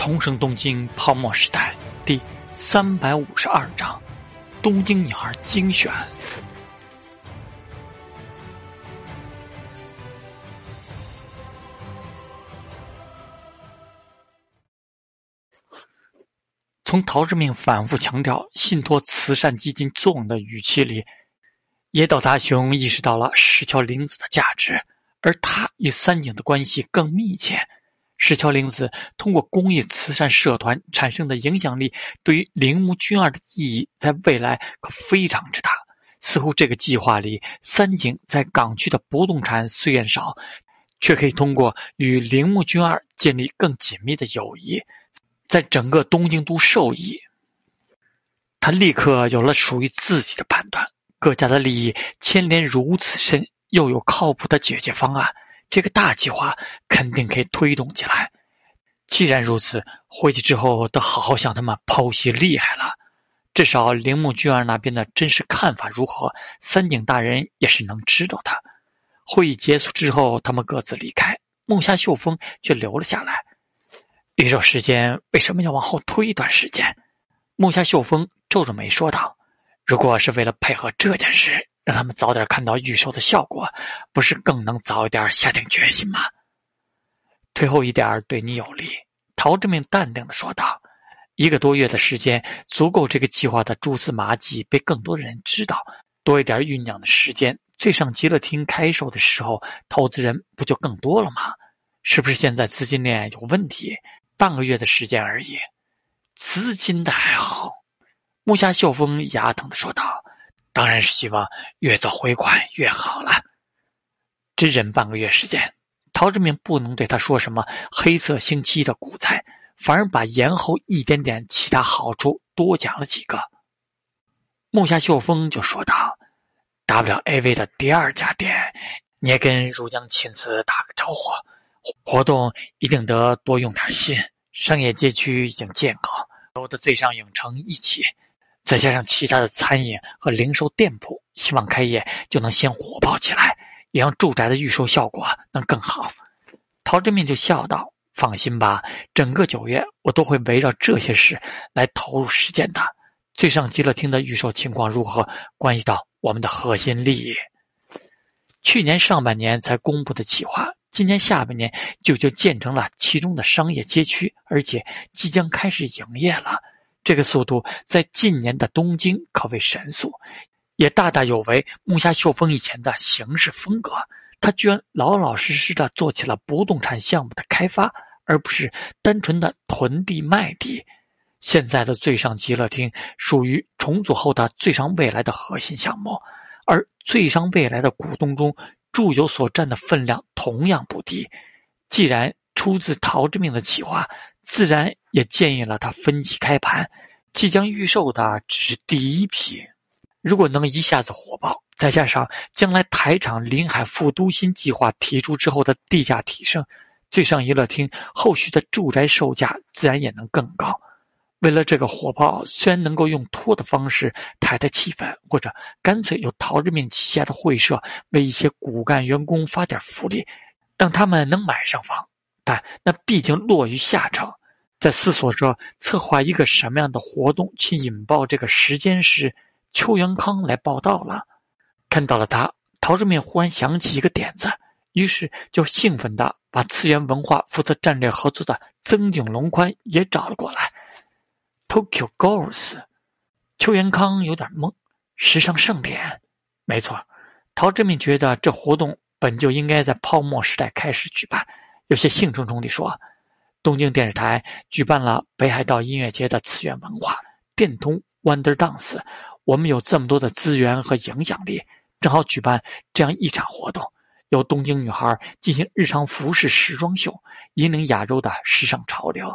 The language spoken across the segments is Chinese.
重生东京泡沫时代第三百五十二章：东京女孩精选。从陶志明反复强调信托慈善基金作用的语气里，野岛大雄意识到了石桥玲子的价值，而他与三井的关系更密切。石桥玲子通过公益慈善社团产生的影响力，对于铃木俊二的意义，在未来可非常之大。似乎这个计划里，三井在港区的不动产虽然少，却可以通过与铃木俊二建立更紧密的友谊，在整个东京都受益。他立刻有了属于自己的判断：各家的利益牵连如此深，又有靠谱的解决方案。这个大计划肯定可以推动起来。既然如此，回去之后得好好向他们剖析厉害了。至少铃木俊二那边的真实看法如何，三井大人也是能知道的。会议结束之后，他们各自离开，木下秀峰却留了下来。预售时间为什么要往后推一段时间？木下秀峰皱着眉说道：“如果是为了配合这件事。”让他们早点看到预售的效果，不是更能早一点下定决心吗？退后一点对你有利。”陶志明淡定的说道。一个多月的时间，足够这个计划的蛛丝马迹被更多的人知道。多一点酝酿的时间，最上极乐厅开售的时候，投资人不就更多了吗？是不是现在资金链有问题？半个月的时间而已，资金的还好。木下秀峰牙疼的说道。当然是希望越早回款越好了。只忍半个月时间，陶志明不能对他说什么黑色星期的股灾，反而把延后一点点其他好处多讲了几个。木下秀峰就说道：“WAV 的第二家店，你也跟如江亲自打个招呼，活动一定得多用点心。商业街区已经建好，有的最上影城一起。”再加上其他的餐饮和零售店铺，希望开业就能先火爆起来，也让住宅的预售效果能更好。陶志明就笑道：“放心吧，整个九月我都会围绕这些事来投入实践的。最上极乐厅的预售情况如何，关系到我们的核心利益。去年上半年才公布的企划，今年下半年就就建成了其中的商业街区，而且即将开始营业了。”这个速度在近年的东京可谓神速，也大大有违木下秀峰以前的行事风格。他居然老老实实的做起了不动产项目的开发，而不是单纯的囤地卖地。现在的最上极乐厅属于重组后的最上未来的核心项目，而最上未来的股东中，住友所占的分量同样不低。既然出自陶之命的企划。自然也建议了他分期开盘，即将预售的只是第一批。如果能一下子火爆，再加上将来台场临海副都心计划提出之后的地价提升，最上娱乐厅后续的住宅售价自然也能更高。为了这个火爆，虽然能够用托的方式抬抬气氛，或者干脆由陶志明旗下的会社为一些骨干员工发点福利，让他们能买上房。但那毕竟落于下乘，在思索着策划一个什么样的活动去引爆这个时间时，邱元康来报道了。看到了他，陶志明忽然想起一个点子，于是就兴奋地把次元文化负责战略合作的曾井龙宽也找了过来。Tokyo Girls，邱元康有点懵。时尚盛典，没错。陶志明觉得这活动本就应该在泡沫时代开始举办。有些兴冲冲地说：“东京电视台举办了北海道音乐节的次元文化电通 Wonder Dance，我们有这么多的资源和影响力，正好举办这样一场活动，由东京女孩进行日常服饰时装秀，引领亚洲的时尚潮流。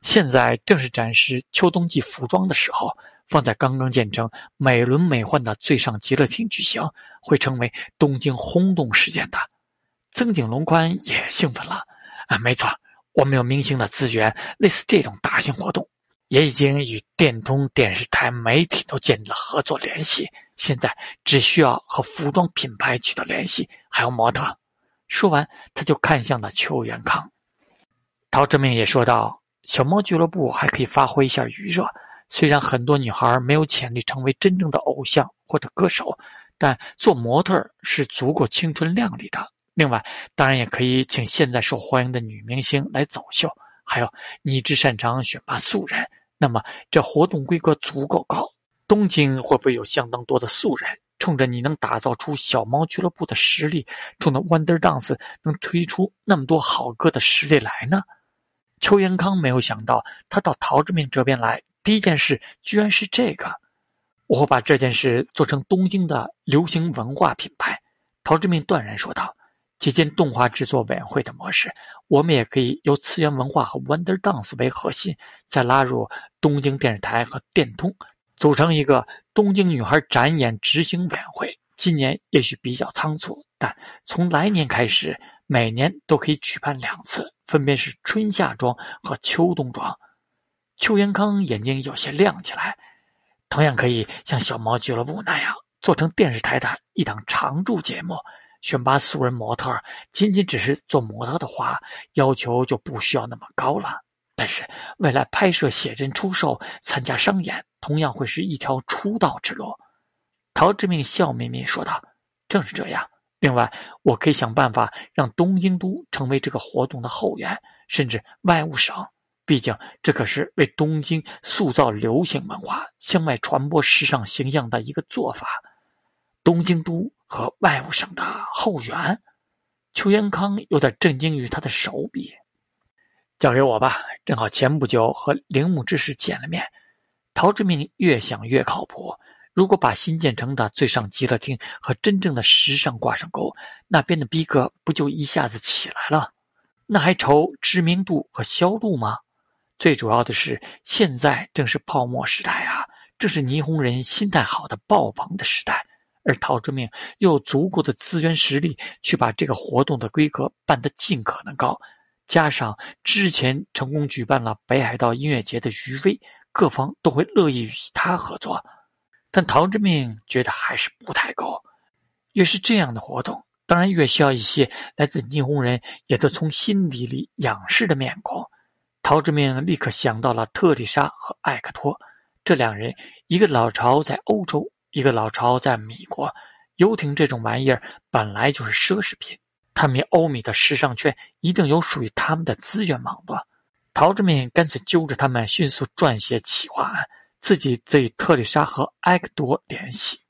现在正是展示秋冬季服装的时候，放在刚刚建成、美轮美奂的最上极乐厅举行，会成为东京轰动事件的。”曾井龙宽也兴奋了。啊，没错，我们有明星的资源，类似这种大型活动，也已经与电通电视台媒体都建立了合作联系。现在只需要和服装品牌取得联系，还有模特。说完，他就看向了邱元康。陶志明也说道：“小猫俱乐部还可以发挥一下余热。虽然很多女孩没有潜力成为真正的偶像或者歌手，但做模特是足够青春靓丽的。另外，当然也可以请现在受欢迎的女明星来走秀。还有，你只擅长选拔素人，那么这活动规格足够高。东京会不会有相当多的素人？冲着你能打造出小猫俱乐部的实力，冲着 Wonder Dance 能推出那么多好歌的实力来呢？邱元康没有想到，他到陶志明这边来，第一件事居然是这个。我会把这件事做成东京的流行文化品牌。陶志明断然说道：“借鉴动画制作委员会的模式，我们也可以由次元文化和 Wonder Dance 为核心，再拉入东京电视台和电通。”组成一个东京女孩展演执行委员会。今年也许比较仓促，但从来年开始，每年都可以举办两次，分别是春夏装和秋冬装。邱元康眼睛有些亮起来，同样可以像小猫俱乐部那样做成电视台的一档常驻节目，选拔素人模特。仅仅只是做模特的话，要求就不需要那么高了。但是，未来拍摄写真出售、参加商演，同样会是一条出道之路。陶志明笑眯眯说道：“正是这样。另外，我可以想办法让东京都成为这个活动的后援，甚至外务省。毕竟，这可是为东京塑造流行文化、向外传播时尚形象的一个做法。东京都和外务省的后援。”邱元康有点震惊于他的手笔。交给我吧，正好前不久和铃木之士见了面。陶志明越想越靠谱。如果把新建成的最上极乐厅和真正的时尚挂上钩，那边的逼格不就一下子起来了？那还愁知名度和销路吗？最主要的是，现在正是泡沫时代啊，正是霓虹人心态好的爆棚的时代。而陶志明又有足够的资源实力去把这个活动的规格办得尽可能高。加上之前成功举办了北海道音乐节的余威，各方都会乐意与他合作。但陶之命觉得还是不太够。越是这样的活动，当然越需要一些来自霓虹人也都从心底里仰视的面孔。陶之命立刻想到了特丽莎和艾克托这两人，一个老巢在欧洲，一个老巢在米国。游艇这种玩意儿本来就是奢侈品。他们欧米的时尚圈一定有属于他们的资源网络。陶志明干脆揪着他们迅速撰写企划案，自己则与特丽莎和埃克多联系。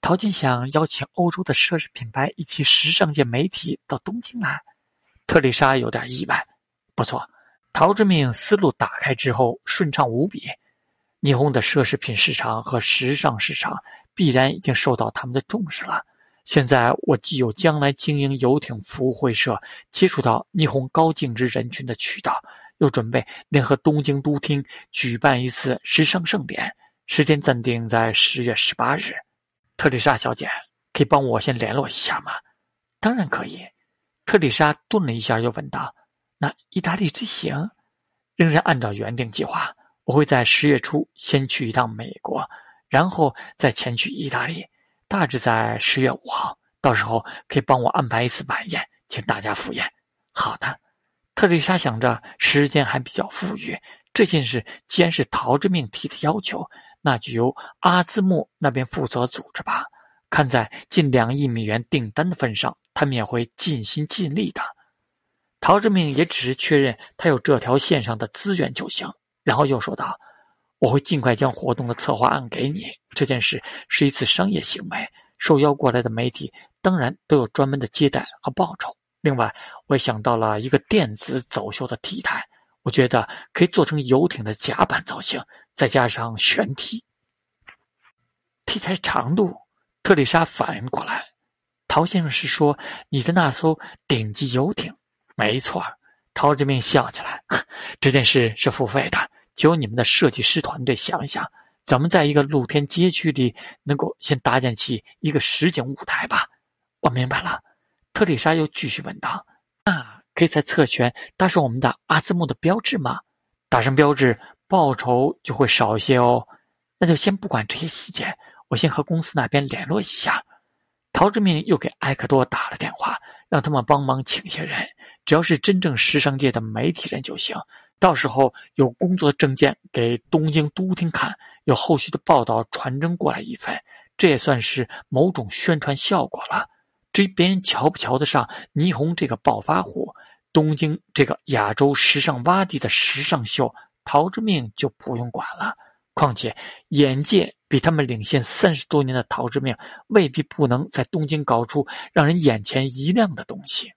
陶军想邀请欧洲的奢侈品牌以及时尚界媒体到东京来。特丽莎有点意外。不错，陶志明思路打开之后顺畅无比。霓虹的奢侈品市场和时尚市场必然已经受到他们的重视了。现在我既有将来经营游艇服务会社、接触到霓虹高净值人群的渠道，又准备联合东京都厅举办一次时尚盛典，时间暂定在十月十八日。特丽莎小姐，可以帮我先联络一下吗？当然可以。特丽莎顿了一下，又问道：“那意大利之行，仍然按照原定计划？我会在十月初先去一趟美国，然后再前去意大利。”大致在十月五号，到时候可以帮我安排一次晚宴，请大家赴宴。好的，特丽莎想着时间还比较富裕，这件事既然是陶之命提的要求，那就由阿兹木那边负责组织吧。看在近两亿美元订单的份上，他们也会尽心尽力的。陶之命也只是确认他有这条线上的资源就行，然后又说道。我会尽快将活动的策划案给你。这件事是一次商业行为，受邀过来的媒体当然都有专门的接待和报酬。另外，我也想到了一个电子走秀的 T 台，我觉得可以做成游艇的甲板造型，再加上悬梯。T 台长度，特丽莎反应过来，陶先生是说你的那艘顶级游艇？没错。陶志明笑起来，这件事是付费的。就由你们的设计师团队想一想，怎么在一个露天街区里能够先搭建起一个实景舞台吧。我明白了，特丽莎又继续问道：“那可以在侧圈搭上我们的阿兹木的标志吗？打上标志，报酬就会少一些哦。那就先不管这些细节，我先和公司那边联络一下。”陶志明又给埃克多打了电话，让他们帮忙请些人。只要是真正时尚界的媒体人就行。到时候有工作证件给东京都厅看，有后续的报道传真过来一份，这也算是某种宣传效果了。至于别人瞧不瞧得上霓虹这个暴发户，东京这个亚洲时尚洼地的时尚秀，陶之命就不用管了。况且眼界比他们领先三十多年的陶之命，未必不能在东京搞出让人眼前一亮的东西。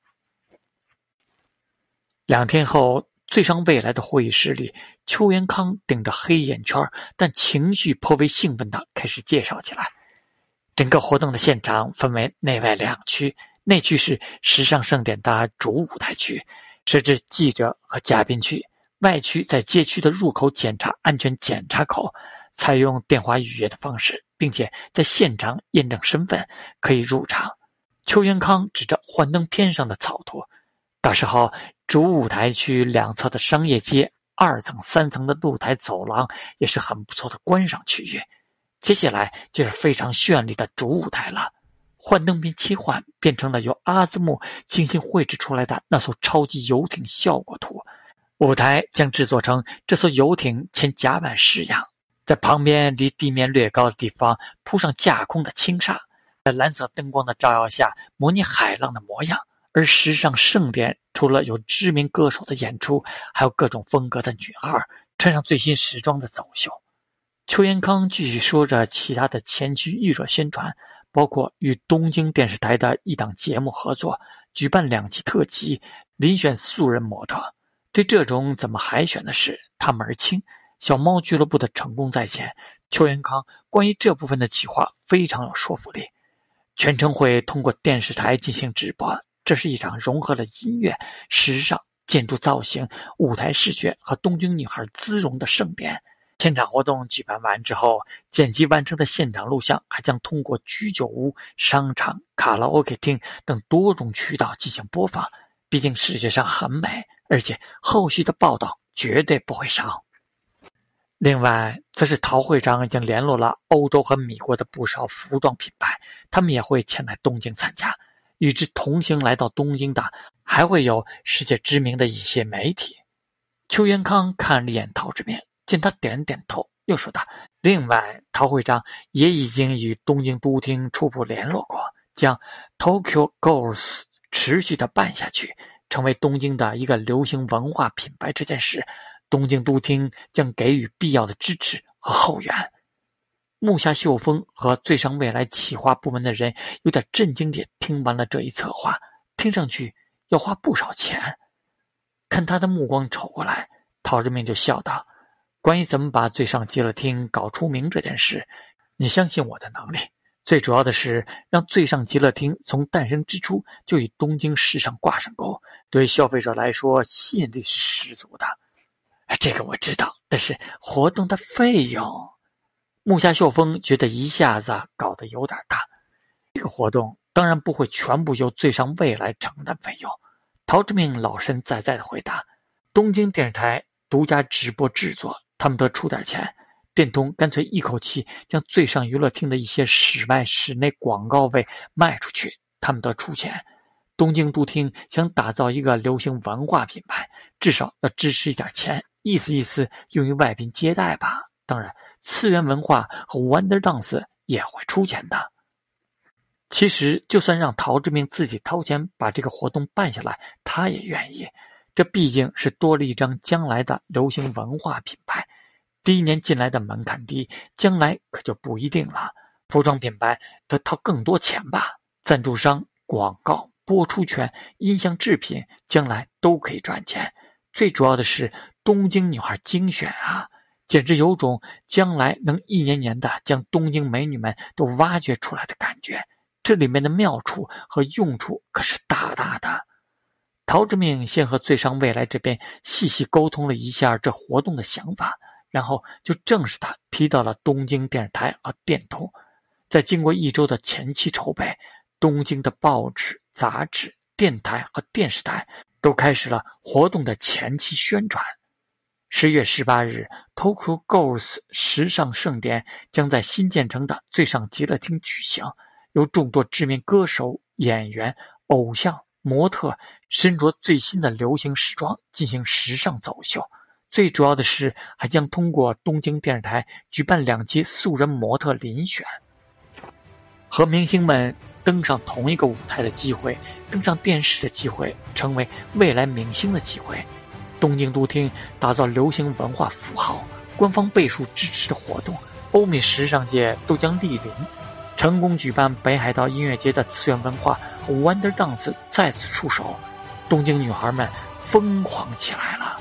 两天后。最上未来的会议室里，邱元康顶着黑眼圈，但情绪颇为兴奋的开始介绍起来。整个活动的现场分为内外两区，内区是时尚盛典的主舞台区，设置记者和嘉宾区；外区在街区的入口检查安全检查口，采用电话预约的方式，并且在现场验证身份可以入场。邱元康指着幻灯片上的草图，到时候。主舞台区两侧的商业街、二层、三层的露台走廊也是很不错的观赏区域。接下来就是非常绚丽的主舞台了。幻灯片切换变成了由阿兹木精心绘制出来的那艘超级游艇效果图。舞台将制作成这艘游艇前甲板式样，在旁边离地面略高的地方铺上架空的轻纱，在蓝色灯光的照耀下模拟海浪的模样。而时尚盛典除了有知名歌手的演出，还有各种风格的女孩穿上最新时装的走秀。邱延康继续说着其他的前期预热宣传，包括与东京电视台的一档节目合作，举办两期特辑，遴选素人模特。对这种怎么海选的事，他门儿清。小猫俱乐部的成功在前，邱延康关于这部分的企划非常有说服力。全程会通过电视台进行直播。这是一场融合了音乐、时尚、建筑造型、舞台视觉和东京女孩姿容的盛典。现场活动举办完之后，剪辑完成的现场录像还将通过居酒屋、商场、卡拉 OK 厅等多种渠道进行播放。毕竟视觉上很美，而且后续的报道绝对不会少。另外，则是陶会长已经联络了欧洲和美国的不少服装品牌，他们也会前来东京参加。与之同行来到东京的，还会有世界知名的一些媒体。邱元康看了一眼陶志明，见他点点头，又说道：“另外，陶会长也已经与东京都厅初步联络过，将 Tokyo Girls 持续的办下去，成为东京的一个流行文化品牌。这件事，东京都厅将给予必要的支持和后援。”木下秀峰和最上未来企划部门的人有点震惊地听完了这一策划，听上去要花不少钱。看他的目光瞅过来，陶志明就笑道：“关于怎么把最上极乐厅搞出名这件事，你相信我的能力。最主要的是让最上极乐厅从诞生之初就与东京市上挂上钩，对消费者来说吸引力是十足的。这个我知道，但是活动的费用……”木下秀峰觉得一下子搞得有点大，这个活动当然不会全部由最上未来承担费用。陶志明老神在在的回答：“东京电视台独家直播制作，他们得出点钱。电通干脆一口气将最上娱乐厅的一些室外、室内广告位卖出去，他们得出钱。东京都厅想打造一个流行文化品牌，至少要支持一点钱，意思意思用于外宾接待吧。当然。”次元文化和 Wonder Dance 也会出钱的。其实，就算让陶志明自己掏钱把这个活动办下来，他也愿意。这毕竟是多了一张将来的流行文化品牌。第一年进来的门槛低，将来可就不一定了。服装品牌得掏更多钱吧？赞助商、广告、播出权、音像制品，将来都可以赚钱。最主要的是东京女孩精选啊！简直有种将来能一年年的将东京美女们都挖掘出来的感觉。这里面的妙处和用处可是大大的。陶之命先和最上未来这边细细沟通了一下这活动的想法，然后就正式的提到了东京电视台和电通。在经过一周的前期筹备，东京的报纸、杂志、电台和电视台都开始了活动的前期宣传。十月十八日，Tokyo Girls 时尚盛典将在新建成的最上极乐厅举行，由众多知名歌手、演员、偶像、模特身着最新的流行时装进行时尚走秀。最主要的是，还将通过东京电视台举办两期素人模特遴选，和明星们登上同一个舞台的机会，登上电视的机会，成为未来明星的机会。东京都厅打造流行文化符号，官方倍数支持的活动，欧美时尚界都将莅临。成功举办北海道音乐节的次元文化和 Wonder Dance 再次出手，东京女孩们疯狂起来了。